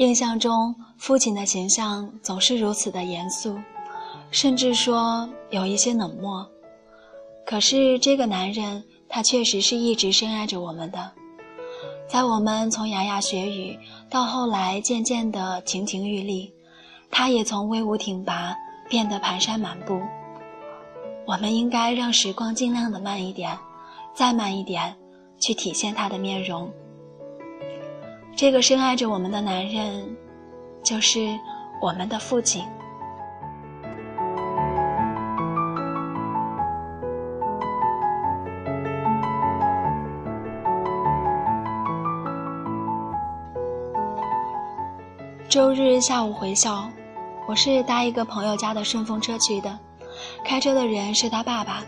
印象中，父亲的形象总是如此的严肃，甚至说有一些冷漠。可是这个男人，他确实是一直深爱着我们的。在我们从牙牙学语到后来渐渐的亭亭玉立，他也从威武挺拔变得蹒跚满步。我们应该让时光尽量的慢一点，再慢一点，去体现他的面容。这个深爱着我们的男人，就是我们的父亲。周日下午回校，我是搭一个朋友家的顺风车去的，开车的人是他爸爸。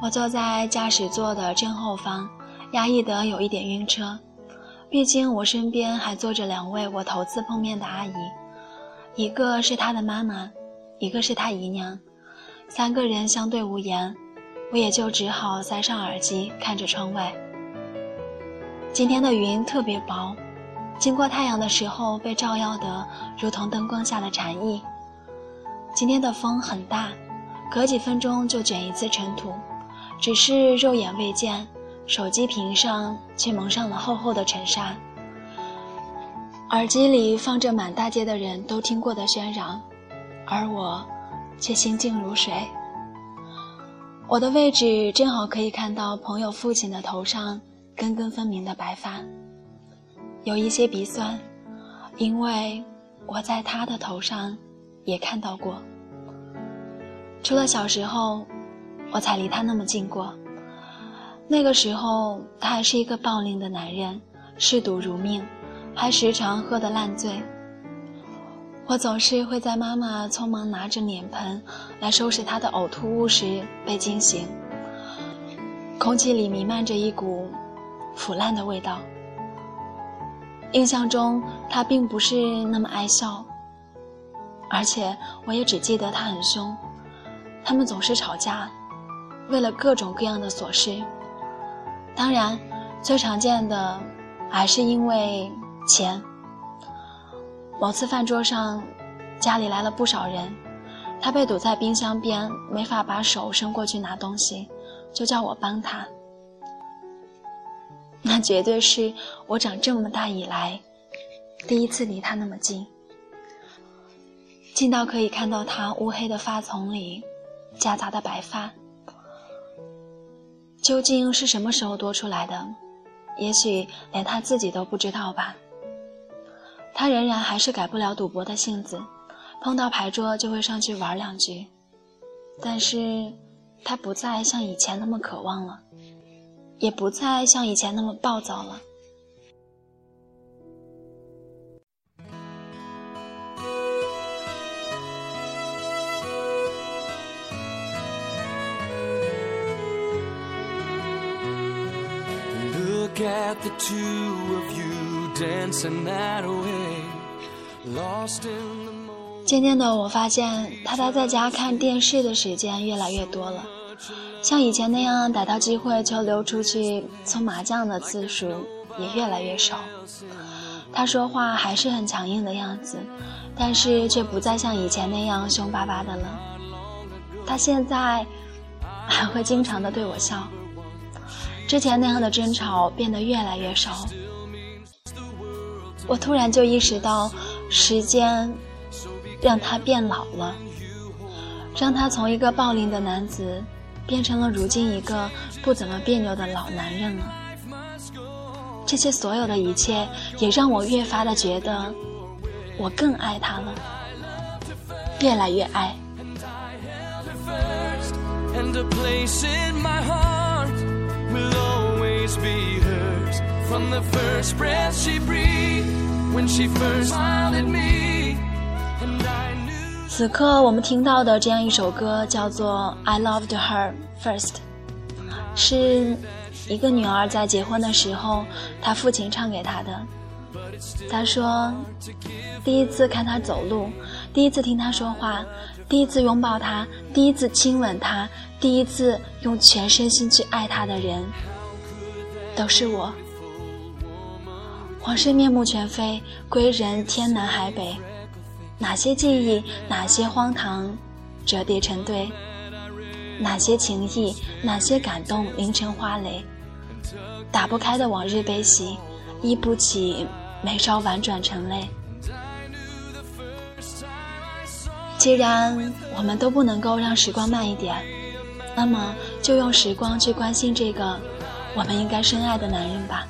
我坐在驾驶座的正后方，压抑得有一点晕车。毕竟我身边还坐着两位我头次碰面的阿姨，一个是她的妈妈，一个是他姨娘，三个人相对无言，我也就只好塞上耳机看着窗外。今天的云特别薄，经过太阳的时候被照耀的如同灯光下的蝉翼。今天的风很大，隔几分钟就卷一次尘土，只是肉眼未见。手机屏上却蒙上了厚厚的尘沙，耳机里放着满大街的人都听过的喧嚷，而我却心静如水。我的位置正好可以看到朋友父亲的头上根根分明的白发，有一些鼻酸，因为我在他的头上也看到过。除了小时候，我才离他那么近过。那个时候，他还是一个暴戾的男人，嗜赌如命，还时常喝得烂醉。我总是会在妈妈匆忙拿着脸盆来收拾他的呕吐物时被惊醒。空气里弥漫着一股腐烂的味道。印象中，他并不是那么爱笑，而且我也只记得他很凶，他们总是吵架，为了各种各样的琐事。当然，最常见的还是因为钱。某次饭桌上，家里来了不少人，他被堵在冰箱边，没法把手伸过去拿东西，就叫我帮他。那绝对是我长这么大以来第一次离他那么近，近到可以看到他乌黑的发丛里夹杂的白发。究竟是什么时候多出来的？也许连他自己都不知道吧。他仍然还是改不了赌博的性子，碰到牌桌就会上去玩两局。但是，他不再像以前那么渴望了，也不再像以前那么暴躁了。Let the two of you dance in that way。老是的，我发现他待在家看电视的时间越来越多了，像以前那样逮到机会就溜出去搓麻将的次数也越来越少。他说话还是很强硬的样子，但是却不再像以前那样凶巴巴的了。他现在还会经常的对我笑。之前那样的争吵变得越来越少，我突然就意识到，时间让他变老了，让他从一个暴戾的男子变成了如今一个不怎么别扭的老男人了。这些所有的一切，也让我越发的觉得，我更爱他了，越来越爱。From the first breath she breathed when she first smiled at me. 此刻我们听到的这样一首歌叫做《I Loved Her First》，是一个女儿在结婚的时候，她父亲唱给她的。他说，第一次看她走路，第一次听她说话，第一次拥抱她，第一次亲吻她，第一次用全身心去爱她的人。都是我。往事面目全非，归人天南海北。哪些记忆，哪些荒唐，折叠成堆；哪些情谊，哪些感动，凝成花蕾。打不开的往日悲喜，忆不起，眉梢婉转成泪。既然我们都不能够让时光慢一点，那么就用时光去关心这个我们应该深爱的男人吧。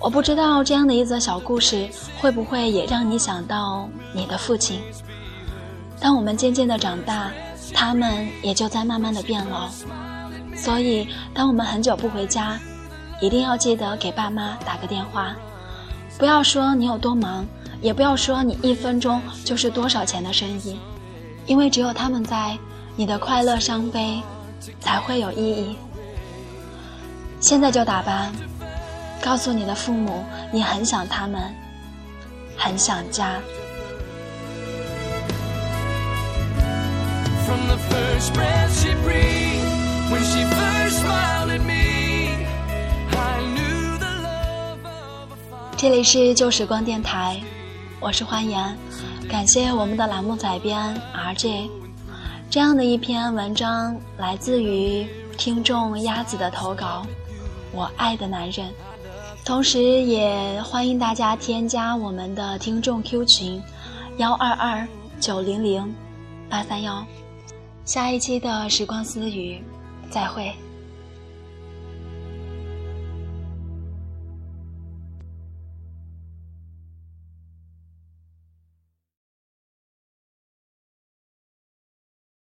我不知道这样的一则小故事会不会也让你想到你的父亲。当我们渐渐的长大，他们也就在慢慢的变老。所以，当我们很久不回家，一定要记得给爸妈打个电话。不要说你有多忙，也不要说你一分钟就是多少钱的生意，因为只有他们在，你的快乐伤悲才会有意义。现在就打吧。告诉你的父母，你很想他们，很想家。这里是旧时光电台，我是欢颜，感谢我们的栏目采编 RJ。这样的一篇文章来自于听众鸭子的投稿，我爱的男人。同时，也欢迎大家添加我们的听众 Q 群，幺二二九零零八三幺。下一期的时光私语，再会。